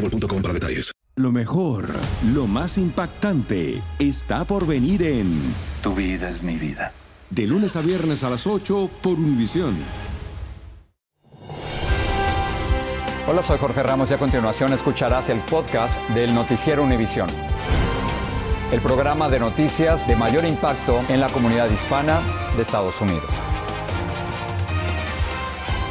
boostmobile.com para detalles. Lo mejor, lo más impactante, está por venir en Tu vida es mi vida. De lunes a viernes a las 8 por Univisión. Hola, soy Jorge Ramos y a continuación escucharás el podcast del Noticiero Univisión. El programa de noticias de mayor impacto en la comunidad hispana de Estados Unidos.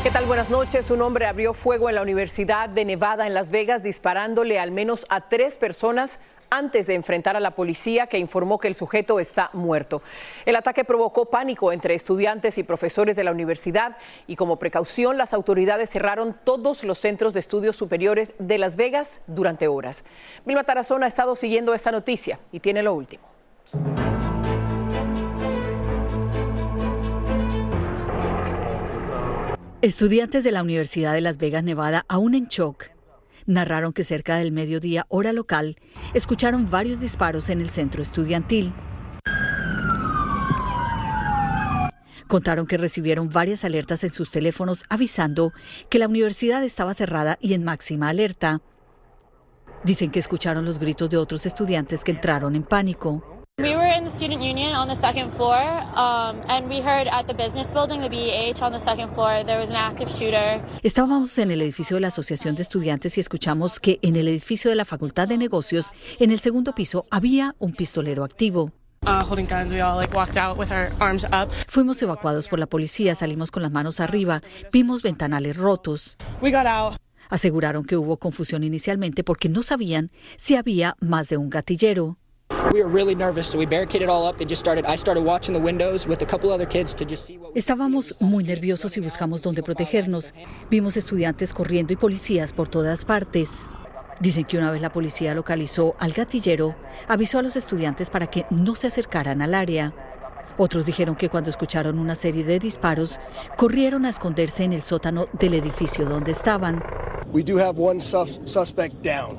¿Qué tal? Buenas noches. Un hombre abrió fuego en la Universidad de Nevada en Las Vegas disparándole al menos a tres personas antes de enfrentar a la policía que informó que el sujeto está muerto. El ataque provocó pánico entre estudiantes y profesores de la universidad y como precaución las autoridades cerraron todos los centros de estudios superiores de Las Vegas durante horas. Vilma Tarazona ha estado siguiendo esta noticia y tiene lo último. Estudiantes de la Universidad de Las Vegas, Nevada, aún en shock, narraron que cerca del mediodía hora local escucharon varios disparos en el centro estudiantil. Contaron que recibieron varias alertas en sus teléfonos avisando que la universidad estaba cerrada y en máxima alerta. Dicen que escucharon los gritos de otros estudiantes que entraron en pánico. We were in the student union on the second floor, um, and we heard at the business building, the BEH, on the second floor, there was an active shooter. Estábamos en el edificio de la Asociación de Estudiantes y escuchamos que en el edificio de la Facultad de Negocios, en el segundo piso, había un pistolero activo. Uh, holding guns, we all like walked out with our arms up. Fuimos evacuados por la policía, salimos con las manos arriba, vimos ventanales rotos. We got out. Aseguraron que hubo confusión inicialmente porque no sabían si había más de un gatillero. We were really nervous, so we barricaded all up and just started. I started watching the windows with a couple other kids to just see what. Estábamos muy nerviosos y buscamos dónde protegernos. Vimos estudiantes corriendo y policías por todas partes. Dicen que una vez la policía localizó al gatillero, avisó a los estudiantes para que no se acercaran al área. Otros dijeron que cuando escucharon una serie de disparos, corrieron a esconderse en el sótano del edificio donde estaban. We do have one sus- suspect down.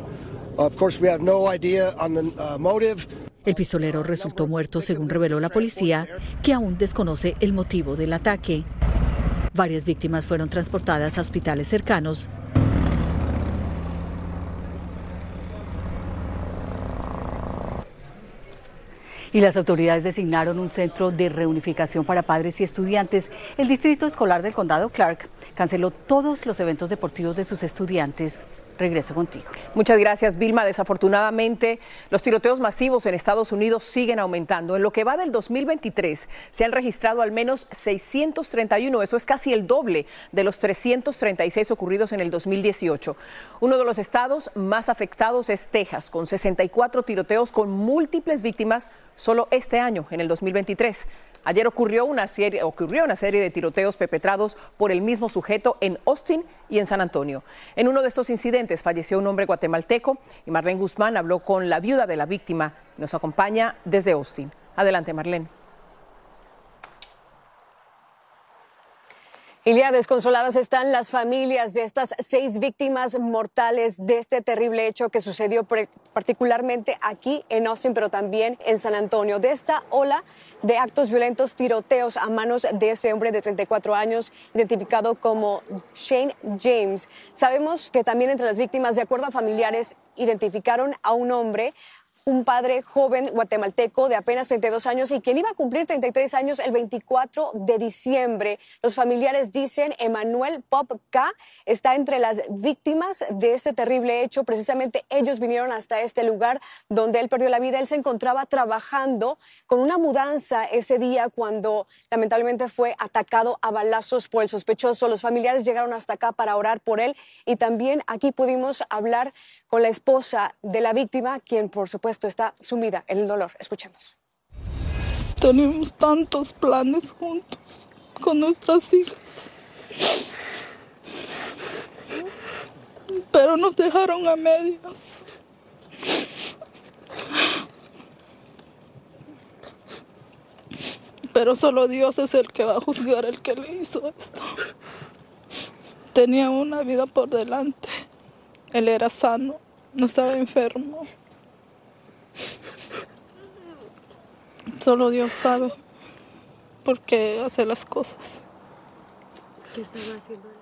Of course, we have no idea on the uh, motive. El pistolero resultó muerto, según reveló la policía, que aún desconoce el motivo del ataque. Varias víctimas fueron transportadas a hospitales cercanos. Y las autoridades designaron un centro de reunificación para padres y estudiantes. El Distrito Escolar del Condado Clark canceló todos los eventos deportivos de sus estudiantes. Regreso contigo. Muchas gracias, Vilma. Desafortunadamente, los tiroteos masivos en Estados Unidos siguen aumentando. En lo que va del 2023, se han registrado al menos 631. Eso es casi el doble de los 336 ocurridos en el 2018. Uno de los estados más afectados es Texas, con 64 tiroteos con múltiples víctimas solo este año, en el 2023. Ayer ocurrió una serie, ocurrió una serie de tiroteos perpetrados por el mismo sujeto en Austin y en San Antonio. En uno de estos incidentes falleció un hombre guatemalteco y Marlene Guzmán habló con la viuda de la víctima. Nos acompaña desde Austin. Adelante, Marlene. Ilia, desconsoladas están las familias de estas seis víctimas mortales de este terrible hecho que sucedió particularmente aquí en Austin, pero también en San Antonio. De esta ola de actos violentos, tiroteos a manos de este hombre de 34 años, identificado como Shane James. Sabemos que también entre las víctimas, de acuerdo a familiares, identificaron a un hombre un padre joven guatemalteco de apenas 32 años y quien iba a cumplir 33 años el 24 de diciembre. Los familiares dicen Emanuel Pop K está entre las víctimas de este terrible hecho. Precisamente ellos vinieron hasta este lugar donde él perdió la vida. Él se encontraba trabajando con una mudanza ese día cuando lamentablemente fue atacado a balazos por el sospechoso. Los familiares llegaron hasta acá para orar por él y también aquí pudimos hablar con la esposa de la víctima, quien por supuesto está sumida en el dolor. Escuchemos. Tenemos tantos planes juntos con nuestras hijas. Pero nos dejaron a medias. Pero solo Dios es el que va a juzgar el que le hizo esto. Tenía una vida por delante. Él era sano, no estaba enfermo. Solo Dios sabe por qué hace las cosas. ¿Qué estaba haciendo?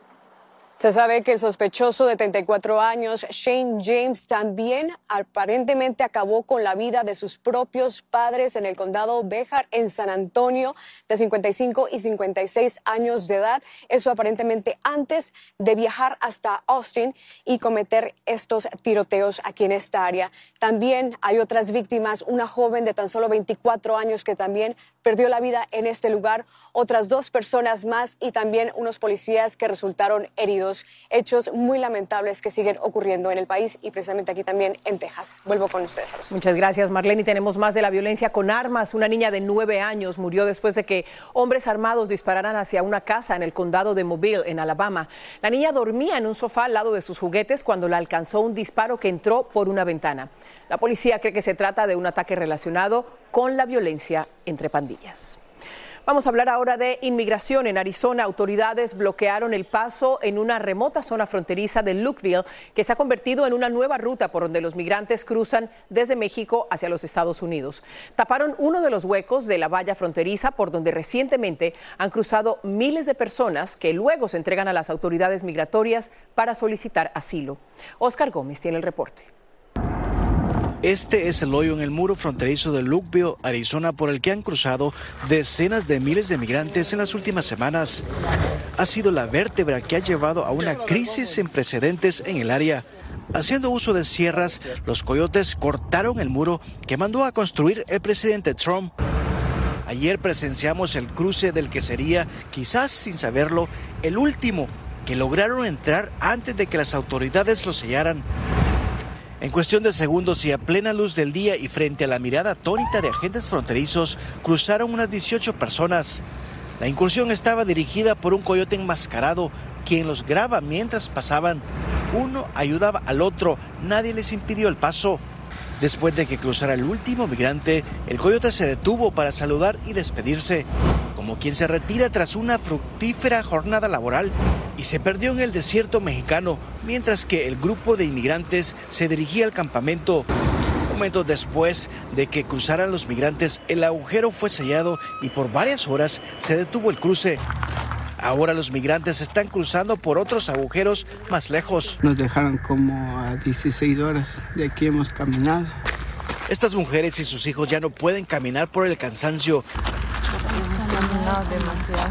Se sabe que el sospechoso de 34 años, Shane James, también aparentemente acabó con la vida de sus propios padres en el condado Béjar, en San Antonio, de 55 y 56 años de edad. Eso aparentemente antes de viajar hasta Austin y cometer estos tiroteos aquí en esta área. También hay otras víctimas, una joven de tan solo 24 años que también perdió la vida en este lugar, otras dos personas más y también unos policías que resultaron heridos. Hechos muy lamentables que siguen ocurriendo en el país y precisamente aquí también en Texas. Vuelvo con ustedes. Muchas gracias, Marlene. Y tenemos más de la violencia con armas. Una niña de nueve años murió después de que hombres armados dispararan hacia una casa en el condado de Mobile, en Alabama. La niña dormía en un sofá al lado de sus juguetes cuando la alcanzó un disparo que entró por una ventana. La policía cree que se trata de un ataque relacionado con la violencia entre pandillas. Vamos a hablar ahora de inmigración. En Arizona, autoridades bloquearon el paso en una remota zona fronteriza de Lukeville, que se ha convertido en una nueva ruta por donde los migrantes cruzan desde México hacia los Estados Unidos. Taparon uno de los huecos de la valla fronteriza por donde recientemente han cruzado miles de personas que luego se entregan a las autoridades migratorias para solicitar asilo. Oscar Gómez tiene el reporte. Este es el hoyo en el muro fronterizo de Lukeville, Arizona, por el que han cruzado decenas de miles de migrantes en las últimas semanas. Ha sido la vértebra que ha llevado a una crisis sin precedentes en el área. Haciendo uso de sierras, los coyotes cortaron el muro que mandó a construir el presidente Trump. Ayer presenciamos el cruce del que sería, quizás sin saberlo, el último que lograron entrar antes de que las autoridades lo sellaran. En cuestión de segundos y a plena luz del día y frente a la mirada atónita de agentes fronterizos, cruzaron unas 18 personas. La incursión estaba dirigida por un coyote enmascarado, quien los graba mientras pasaban. Uno ayudaba al otro, nadie les impidió el paso. Después de que cruzara el último migrante, el coyote se detuvo para saludar y despedirse, como quien se retira tras una fructífera jornada laboral, y se perdió en el desierto mexicano, mientras que el grupo de inmigrantes se dirigía al campamento. Momentos después de que cruzaran los migrantes, el agujero fue sellado y por varias horas se detuvo el cruce. Ahora los migrantes están cruzando por otros agujeros más lejos. Nos dejaron como a 16 horas. De aquí hemos caminado. Estas mujeres y sus hijos ya no pueden caminar por el cansancio. Caminado demasiado.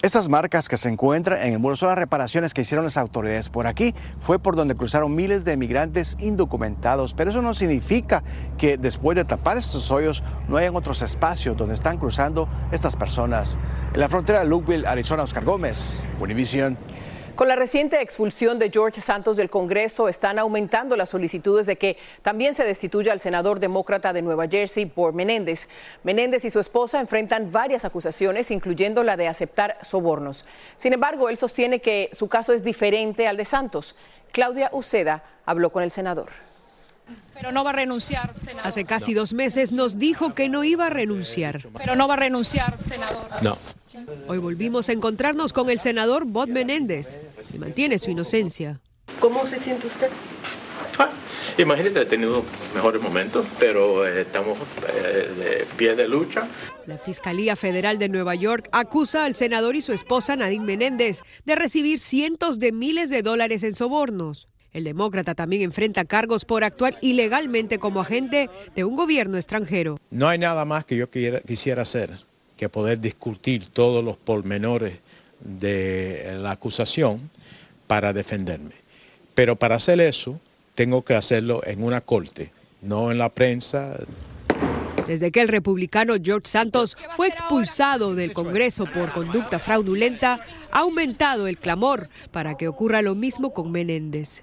Estas marcas que se encuentran en el muro son las reparaciones que hicieron las autoridades por aquí. Fue por donde cruzaron miles de migrantes indocumentados, pero eso no significa que después de tapar estos hoyos no hayan otros espacios donde están cruzando estas personas. En la frontera de Lukeville, Arizona, Oscar Gómez, Univision. Con la reciente expulsión de George Santos del Congreso, están aumentando las solicitudes de que también se destituya al senador demócrata de Nueva Jersey, Bob Menéndez. Menéndez y su esposa enfrentan varias acusaciones, incluyendo la de aceptar sobornos. Sin embargo, él sostiene que su caso es diferente al de Santos. Claudia Uceda habló con el senador. Pero no va a renunciar, senador. Hace casi dos meses nos dijo que no iba a renunciar. Pero no va a renunciar, senador. No. Hoy volvimos a encontrarnos con el senador Bob Menéndez. y mantiene su inocencia. ¿Cómo se siente usted? Ah, imagínate, he tenido mejores momentos, pero eh, estamos eh, de pie de lucha. La Fiscalía Federal de Nueva York acusa al senador y su esposa Nadine Menéndez de recibir cientos de miles de dólares en sobornos. El demócrata también enfrenta cargos por actuar ilegalmente como agente de un gobierno extranjero. No hay nada más que yo quisiera hacer que poder discutir todos los pormenores de la acusación para defenderme. Pero para hacer eso, tengo que hacerlo en una corte, no en la prensa. Desde que el republicano George Santos fue expulsado del Congreso por conducta fraudulenta, ha aumentado el clamor para que ocurra lo mismo con Menéndez.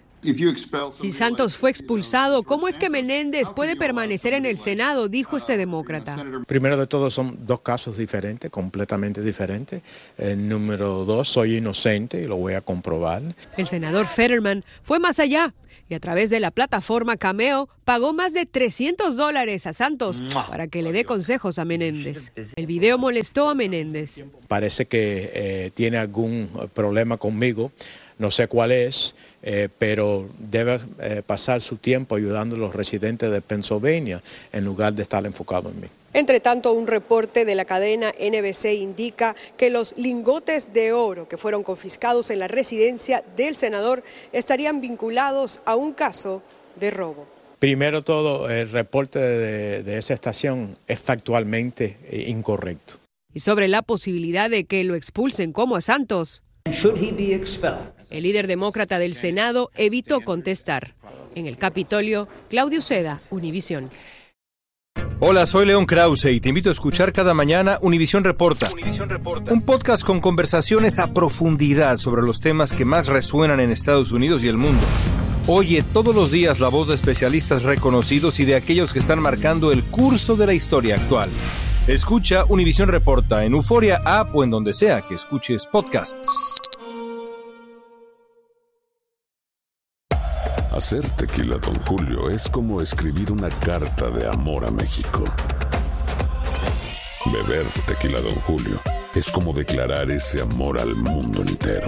Si Santos fue expulsado, ¿cómo es que Menéndez puede permanecer en el Senado? Dijo este demócrata. Primero de todo, son dos casos diferentes, completamente diferentes. El número dos, soy inocente y lo voy a comprobar. El senador Fetterman fue más allá y a través de la plataforma Cameo pagó más de 300 dólares a Santos para que le dé consejos a Menéndez. El video molestó a Menéndez. Parece que eh, tiene algún problema conmigo no sé cuál es, eh, pero debe eh, pasar su tiempo ayudando a los residentes de Pennsylvania en lugar de estar enfocado en mí. Entre tanto, un reporte de la cadena NBC indica que los lingotes de oro que fueron confiscados en la residencia del senador estarían vinculados a un caso de robo. Primero todo, el reporte de, de esa estación es factualmente eh, incorrecto. Y sobre la posibilidad de que lo expulsen como a Santos. El líder demócrata del Senado evitó contestar. En el Capitolio, Claudio Seda, Univisión. Hola, soy León Krause y te invito a escuchar cada mañana Univisión Reporta, un podcast con conversaciones a profundidad sobre los temas que más resuenan en Estados Unidos y el mundo. Oye todos los días la voz de especialistas reconocidos y de aquellos que están marcando el curso de la historia actual. Escucha Univisión Reporta en Euforia App o en donde sea que escuches podcasts. Hacer tequila, Don Julio, es como escribir una carta de amor a México. Beber tequila, Don Julio, es como declarar ese amor al mundo entero.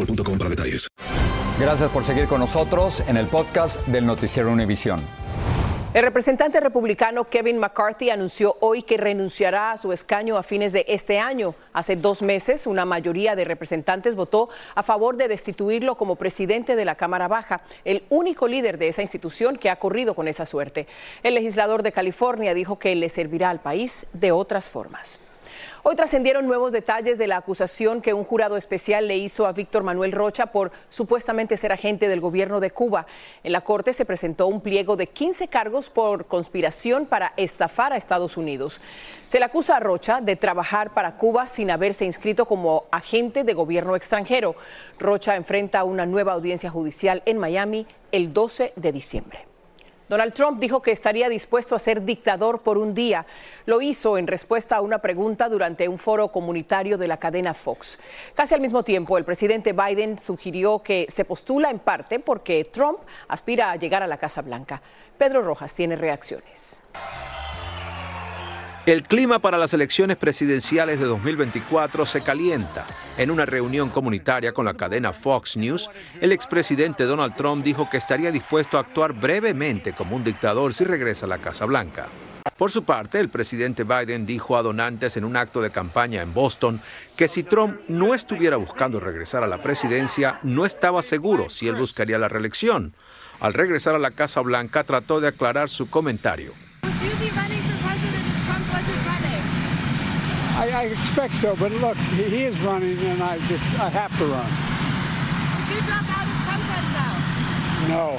boostmobile.com para detalles. Gracias por seguir con nosotros en el podcast del Noticiero Univisión. El representante republicano Kevin McCarthy anunció hoy que renunciará a su escaño a fines de este año. Hace dos meses, una mayoría de representantes votó a favor de destituirlo como presidente de la Cámara Baja, el único líder de esa institución que ha corrido con esa suerte. El legislador de California dijo que le servirá al país de otras formas. Hoy trascendieron nuevos detalles de la acusación que un jurado especial le hizo a Víctor Manuel Rocha por supuestamente ser agente del gobierno de Cuba. En la corte se presentó un pliego de 15 cargos por conspiración para estafar a Estados Unidos. Se le acusa a Rocha de trabajar para Cuba sin haberse inscrito como agente de gobierno extranjero. Rocha enfrenta una nueva audiencia judicial en Miami el 12 de diciembre. Donald Trump dijo que estaría dispuesto a ser dictador por un día. Lo hizo en respuesta a una pregunta durante un foro comunitario de la cadena Fox. Casi al mismo tiempo, el presidente Biden sugirió que se postula en parte porque Trump aspira a llegar a la Casa Blanca. Pedro Rojas tiene reacciones. El clima para las elecciones presidenciales de 2024 se calienta. En una reunión comunitaria con la cadena Fox News, el expresidente Donald Trump dijo que estaría dispuesto a actuar brevemente como un dictador si regresa a la Casa Blanca. Por su parte, el presidente Biden dijo a donantes en un acto de campaña en Boston que si Trump no estuviera buscando regresar a la presidencia, no estaba seguro si él buscaría la reelección. Al regresar a la Casa Blanca, trató de aclarar su comentario. I, I expect so, but look, he is running, and I just I have to run. No,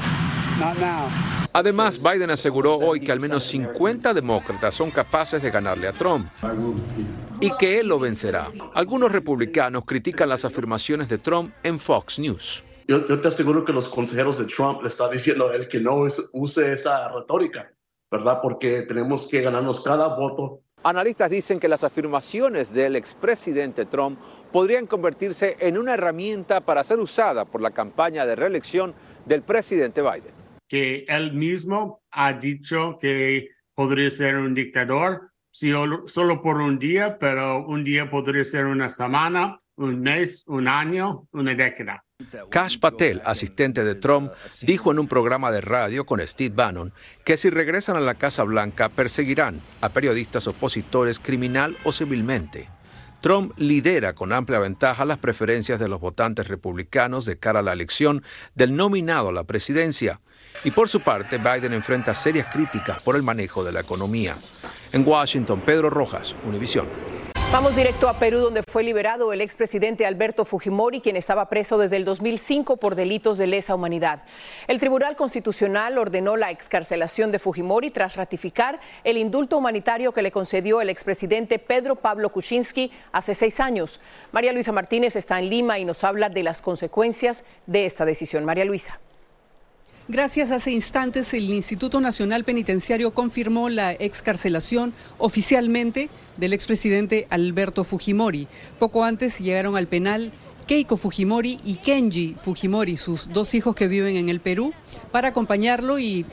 not now. Además, Biden aseguró hoy que al menos 50 demócratas son capaces de ganarle a Trump y que él lo vencerá. Algunos republicanos critican las afirmaciones de Trump en Fox News. Yo, te aseguro que los consejeros de Trump le están diciendo a él que no use esa retórica, ¿verdad? Porque tenemos que ganarnos cada voto. Analistas dicen que las afirmaciones del expresidente Trump podrían convertirse en una herramienta para ser usada por la campaña de reelección del presidente Biden. Que él mismo ha dicho que podría ser un dictador, solo por un día, pero un día podría ser una semana, un mes, un año, una década. Cash Patel, asistente de Trump, dijo en un programa de radio con Steve Bannon que si regresan a la Casa Blanca perseguirán a periodistas opositores criminal o civilmente. Trump lidera con amplia ventaja las preferencias de los votantes republicanos de cara a la elección del nominado a la presidencia. Y por su parte, Biden enfrenta serias críticas por el manejo de la economía. En Washington, Pedro Rojas, Univisión. Vamos directo a Perú, donde fue liberado el expresidente Alberto Fujimori, quien estaba preso desde el 2005 por delitos de lesa humanidad. El Tribunal Constitucional ordenó la excarcelación de Fujimori tras ratificar el indulto humanitario que le concedió el expresidente Pedro Pablo Kuczynski hace seis años. María Luisa Martínez está en Lima y nos habla de las consecuencias de esta decisión. María Luisa. Gracias. Hace instantes el Instituto Nacional Penitenciario confirmó la excarcelación oficialmente del expresidente Alberto Fujimori. Poco antes llegaron al penal Keiko Fujimori y Kenji Fujimori, sus dos hijos que viven en el Perú, para acompañarlo y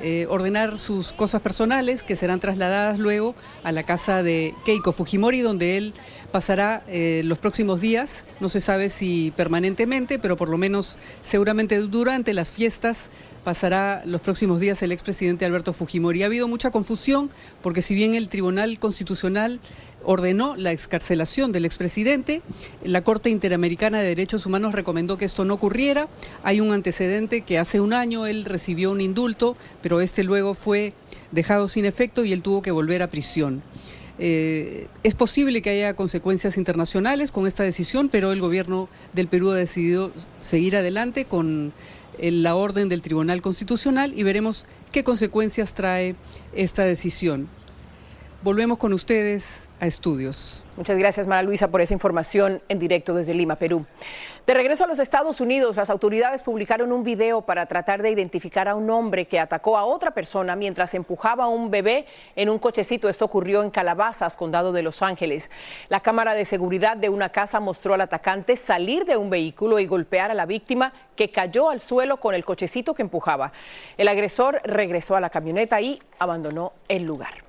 eh, ordenar sus cosas personales que serán trasladadas luego a la casa de Keiko Fujimori, donde él pasará eh, los próximos días, no se sabe si permanentemente, pero por lo menos seguramente durante las fiestas pasará los próximos días el expresidente Alberto Fujimori. Ha habido mucha confusión porque si bien el Tribunal Constitucional ordenó la excarcelación del expresidente, la Corte Interamericana de Derechos Humanos recomendó que esto no ocurriera. Hay un antecedente que hace un año él recibió un indulto, pero este luego fue dejado sin efecto y él tuvo que volver a prisión. Eh, es posible que haya consecuencias internacionales con esta decisión, pero el gobierno del Perú ha decidido seguir adelante con eh, la orden del Tribunal Constitucional y veremos qué consecuencias trae esta decisión. Volvemos con ustedes a estudios. Muchas gracias, Mara Luisa, por esa información en directo desde Lima, Perú. De regreso a los Estados Unidos, las autoridades publicaron un video para tratar de identificar a un hombre que atacó a otra persona mientras empujaba a un bebé en un cochecito. Esto ocurrió en Calabazas, condado de Los Ángeles. La cámara de seguridad de una casa mostró al atacante salir de un vehículo y golpear a la víctima que cayó al suelo con el cochecito que empujaba. El agresor regresó a la camioneta y abandonó el lugar.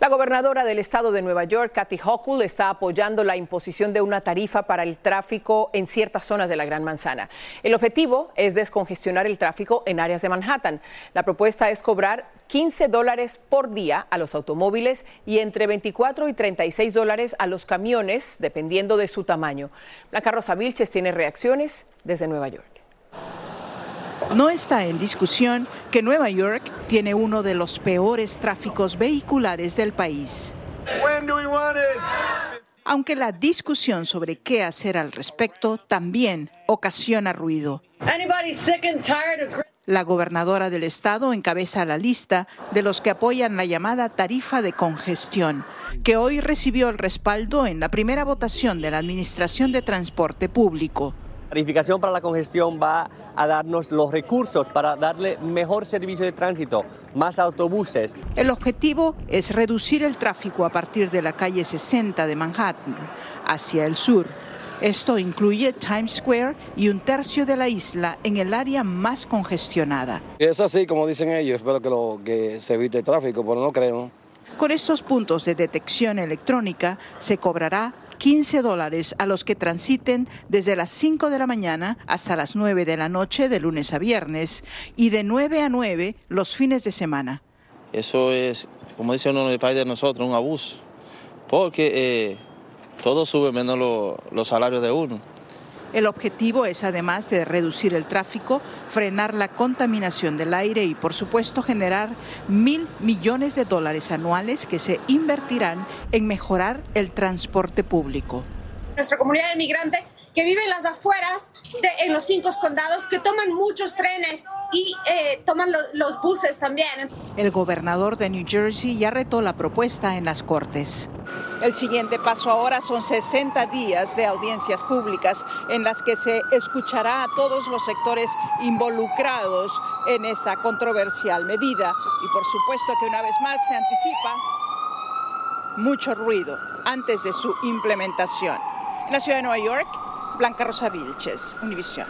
La gobernadora del estado de Nueva York, Kathy Hochul, está apoyando la imposición de una tarifa para el tráfico en ciertas zonas de la Gran Manzana. El objetivo es descongestionar el tráfico en áreas de Manhattan. La propuesta es cobrar 15 dólares por día a los automóviles y entre 24 y 36 dólares a los camiones, dependiendo de su tamaño. Blanca Rosa Vilches tiene reacciones desde Nueva York. No está en discusión que Nueva York tiene uno de los peores tráficos vehiculares del país. Aunque la discusión sobre qué hacer al respecto también ocasiona ruido. La gobernadora del estado encabeza la lista de los que apoyan la llamada tarifa de congestión, que hoy recibió el respaldo en la primera votación de la Administración de Transporte Público. La tarificación para la congestión va a darnos los recursos para darle mejor servicio de tránsito, más autobuses. El objetivo es reducir el tráfico a partir de la calle 60 de Manhattan hacia el sur. Esto incluye Times Square y un tercio de la isla en el área más congestionada. Es así como dicen ellos, espero que, lo, que se evite el tráfico, pero no creo. Con estos puntos de detección electrónica se cobrará 15 dólares a los que transiten desde las 5 de la mañana hasta las 9 de la noche de lunes a viernes y de 9 a 9 los fines de semana. Eso es, como dice uno del país de nosotros, un abuso, porque eh, todo sube menos los salarios de uno. El objetivo es, además de reducir el tráfico, frenar la contaminación del aire y, por supuesto, generar mil millones de dólares anuales que se invertirán en mejorar el transporte público. Nuestra comunidad de inmigrantes que viven en las afueras de, en los cinco condados, que toman muchos trenes y eh, toman los buses también. El gobernador de New Jersey ya retó la propuesta en las cortes. El siguiente paso ahora son 60 días de audiencias públicas en las que se escuchará a todos los sectores involucrados en esta controversial medida. Y por supuesto que una vez más se anticipa mucho ruido antes de su implementación. En la ciudad de Nueva York, Blanca Rosa Vilches, Univisión.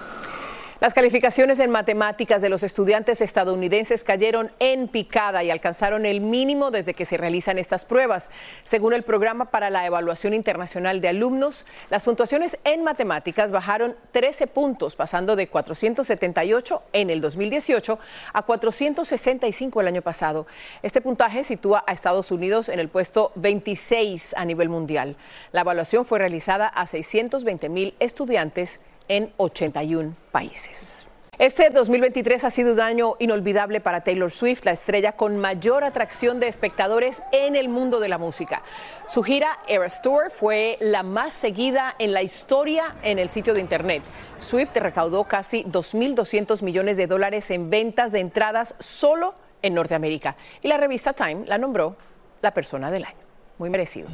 Las calificaciones en matemáticas de los estudiantes estadounidenses cayeron en picada y alcanzaron el mínimo desde que se realizan estas pruebas. Según el Programa para la Evaluación Internacional de Alumnos, las puntuaciones en matemáticas bajaron 13 puntos, pasando de 478 en el 2018 a 465 el año pasado. Este puntaje sitúa a Estados Unidos en el puesto 26 a nivel mundial. La evaluación fue realizada a 620 mil estudiantes en 81 países. Este 2023 ha sido un año inolvidable para Taylor Swift, la estrella con mayor atracción de espectadores en el mundo de la música. Su gira Eras Tour fue la más seguida en la historia en el sitio de internet. Swift recaudó casi 2.200 millones de dólares en ventas de entradas solo en Norteamérica y la revista Time la nombró la persona del año. Muy merecido.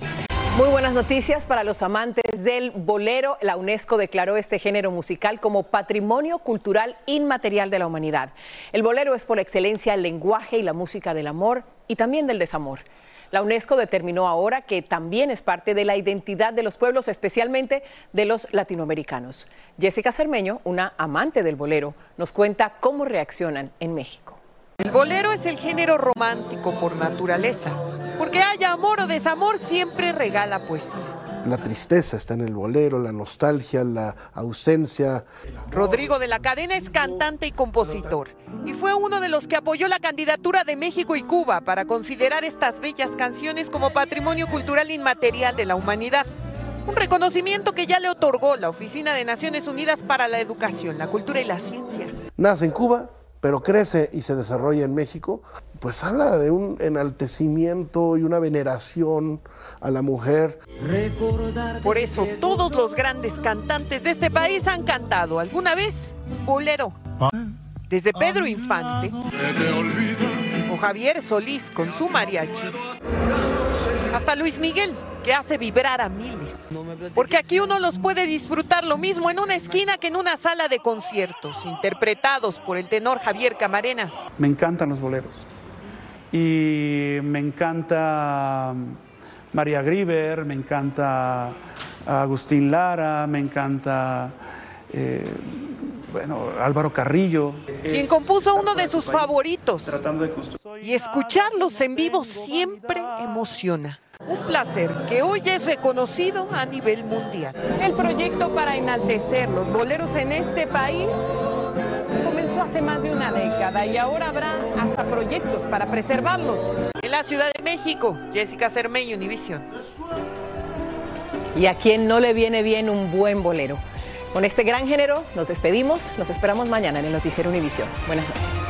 Muy buenas noticias para los amantes del bolero. La UNESCO declaró este género musical como Patrimonio Cultural Inmaterial de la Humanidad. El bolero es por excelencia el lenguaje y la música del amor y también del desamor. La UNESCO determinó ahora que también es parte de la identidad de los pueblos, especialmente de los latinoamericanos. Jessica Cermeño, una amante del bolero, nos cuenta cómo reaccionan en México. El bolero es el género romántico por naturaleza, porque haya amor o desamor siempre regala poesía. La tristeza está en el bolero, la nostalgia, la ausencia. Rodrigo de la Cadena es cantante y compositor y fue uno de los que apoyó la candidatura de México y Cuba para considerar estas bellas canciones como patrimonio cultural inmaterial de la humanidad. Un reconocimiento que ya le otorgó la Oficina de Naciones Unidas para la Educación, la Cultura y la Ciencia. Nace en Cuba, pero crece y se desarrolla en México, pues habla de un enaltecimiento y una veneración a la mujer. Por eso todos los grandes cantantes de este país han cantado. Alguna vez bolero. Desde Pedro Infante. O Javier Solís con su mariachi, hasta Luis Miguel, que hace vibrar a miles. Porque aquí uno los puede disfrutar lo mismo en una esquina que en una sala de conciertos, interpretados por el tenor Javier Camarena. Me encantan los boleros. Y me encanta María Griver, me encanta Agustín Lara, me encanta eh, bueno, Álvaro Carrillo. Quien compuso uno de sus favoritos. Y escucharlos en vivo siempre emociona. Un placer que hoy es reconocido a nivel mundial. El proyecto para enaltecer los boleros en este país comenzó hace más de una década y ahora habrá hasta proyectos para preservarlos. En la Ciudad de México, Jessica Cermeño, Univision. ¿Y a quien no le viene bien un buen bolero? Con este gran género nos despedimos. Nos esperamos mañana en el Noticiero Univisión. Buenas noches.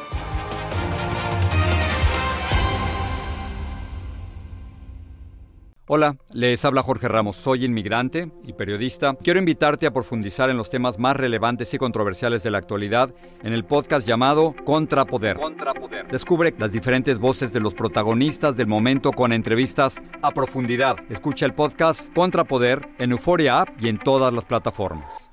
Hola, les habla Jorge Ramos, soy inmigrante y periodista. Quiero invitarte a profundizar en los temas más relevantes y controversiales de la actualidad en el podcast llamado Contrapoder. Contrapoder. Descubre las diferentes voces de los protagonistas del momento con entrevistas a profundidad. Escucha el podcast Contrapoder en Euforia App y en todas las plataformas.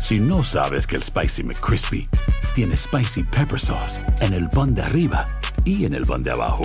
Si no sabes que el Spicy McCrispy tiene Spicy Pepper Sauce en el pan de arriba y en el pan de abajo,